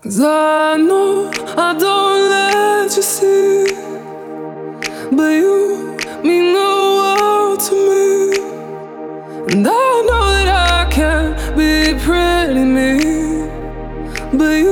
Cause I know I don't let you see, but you mean the world to me. And I know that I can't be pretty me, but you.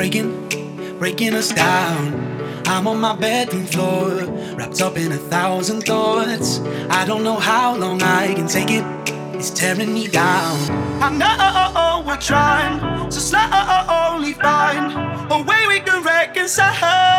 breaking, breaking us down. I'm on my bedroom floor, wrapped up in a thousand thoughts. I don't know how long I can take it, it's tearing me down. I know we're trying to slowly find a way we can reconcile.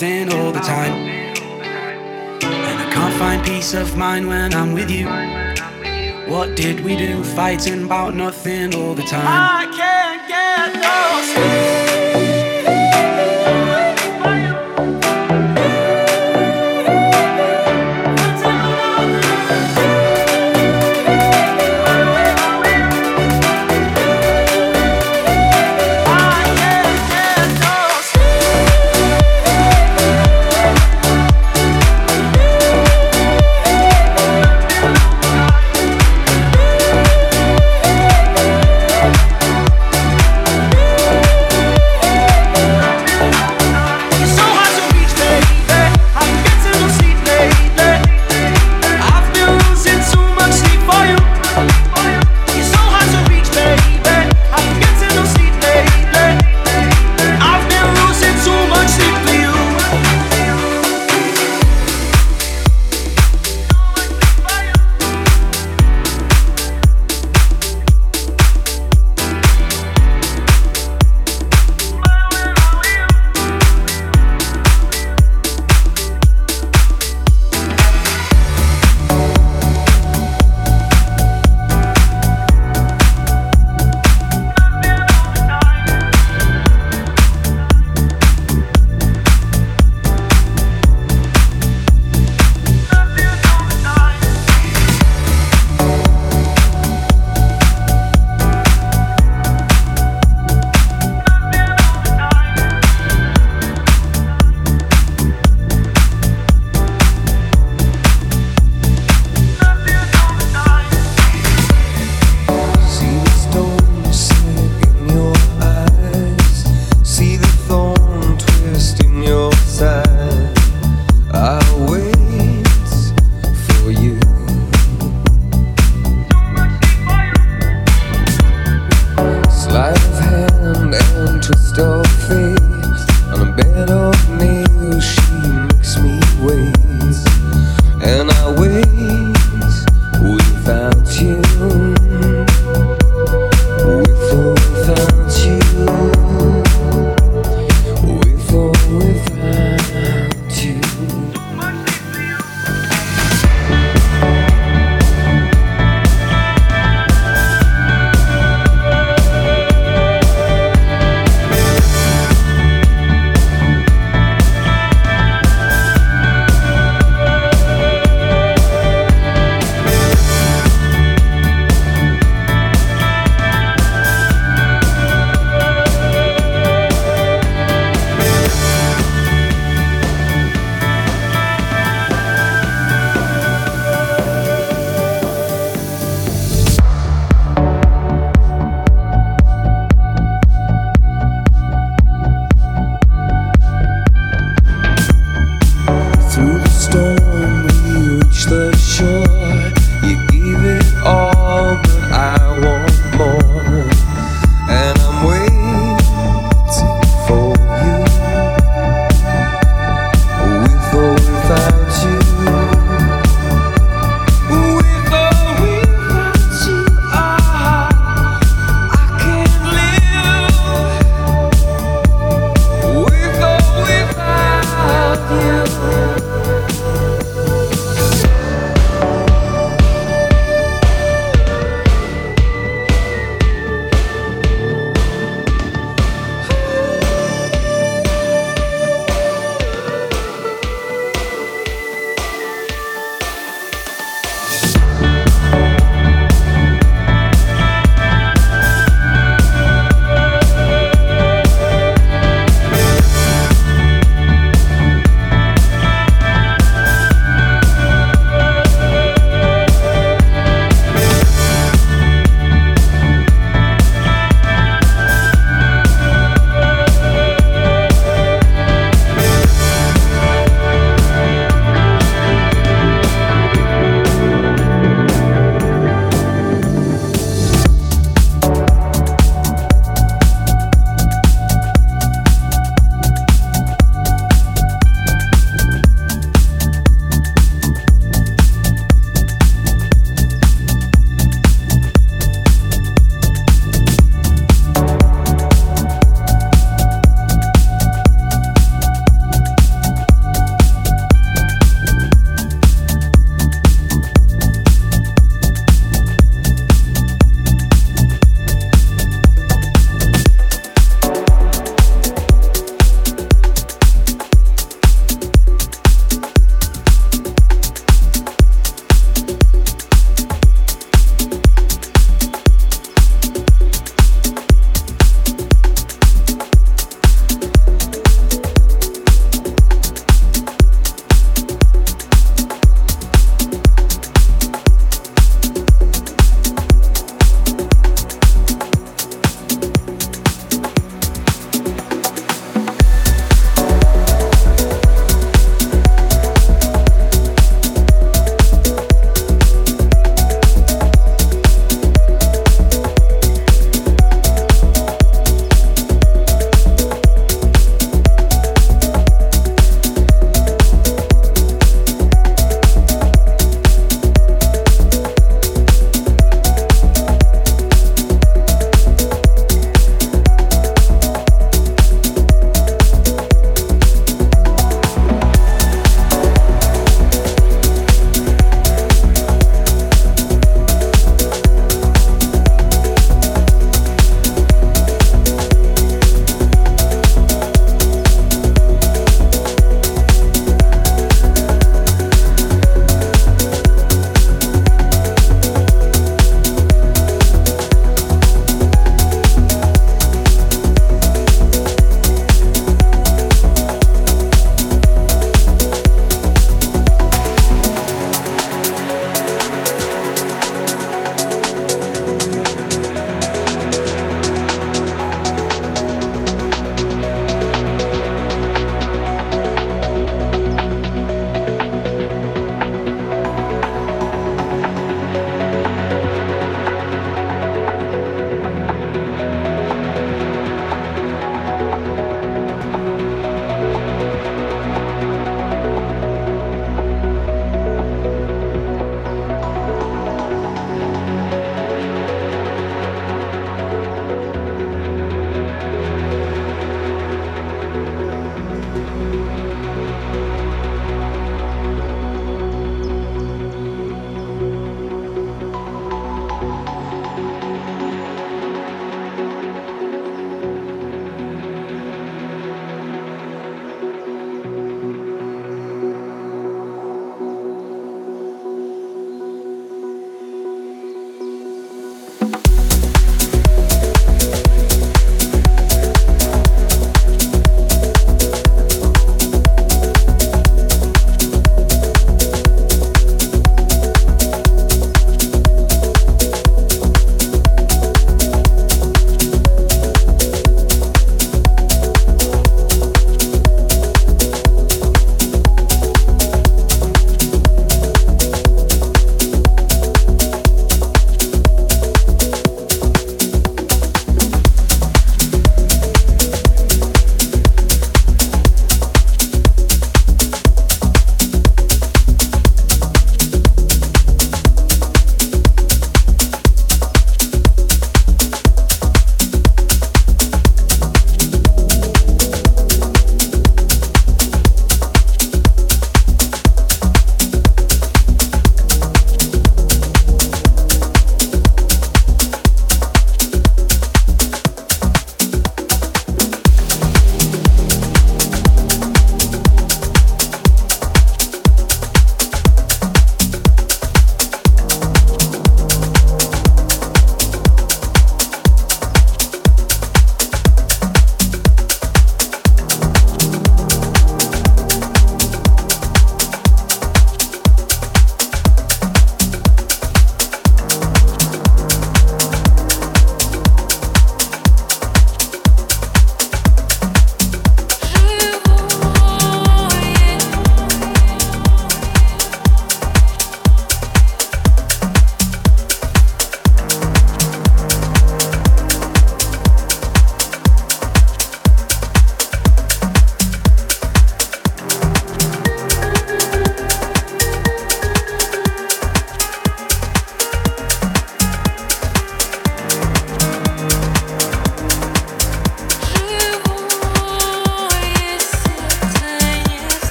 something all the time. And I can't find peace of mind when I'm with you. What did we do? Fighting about nothing all the time.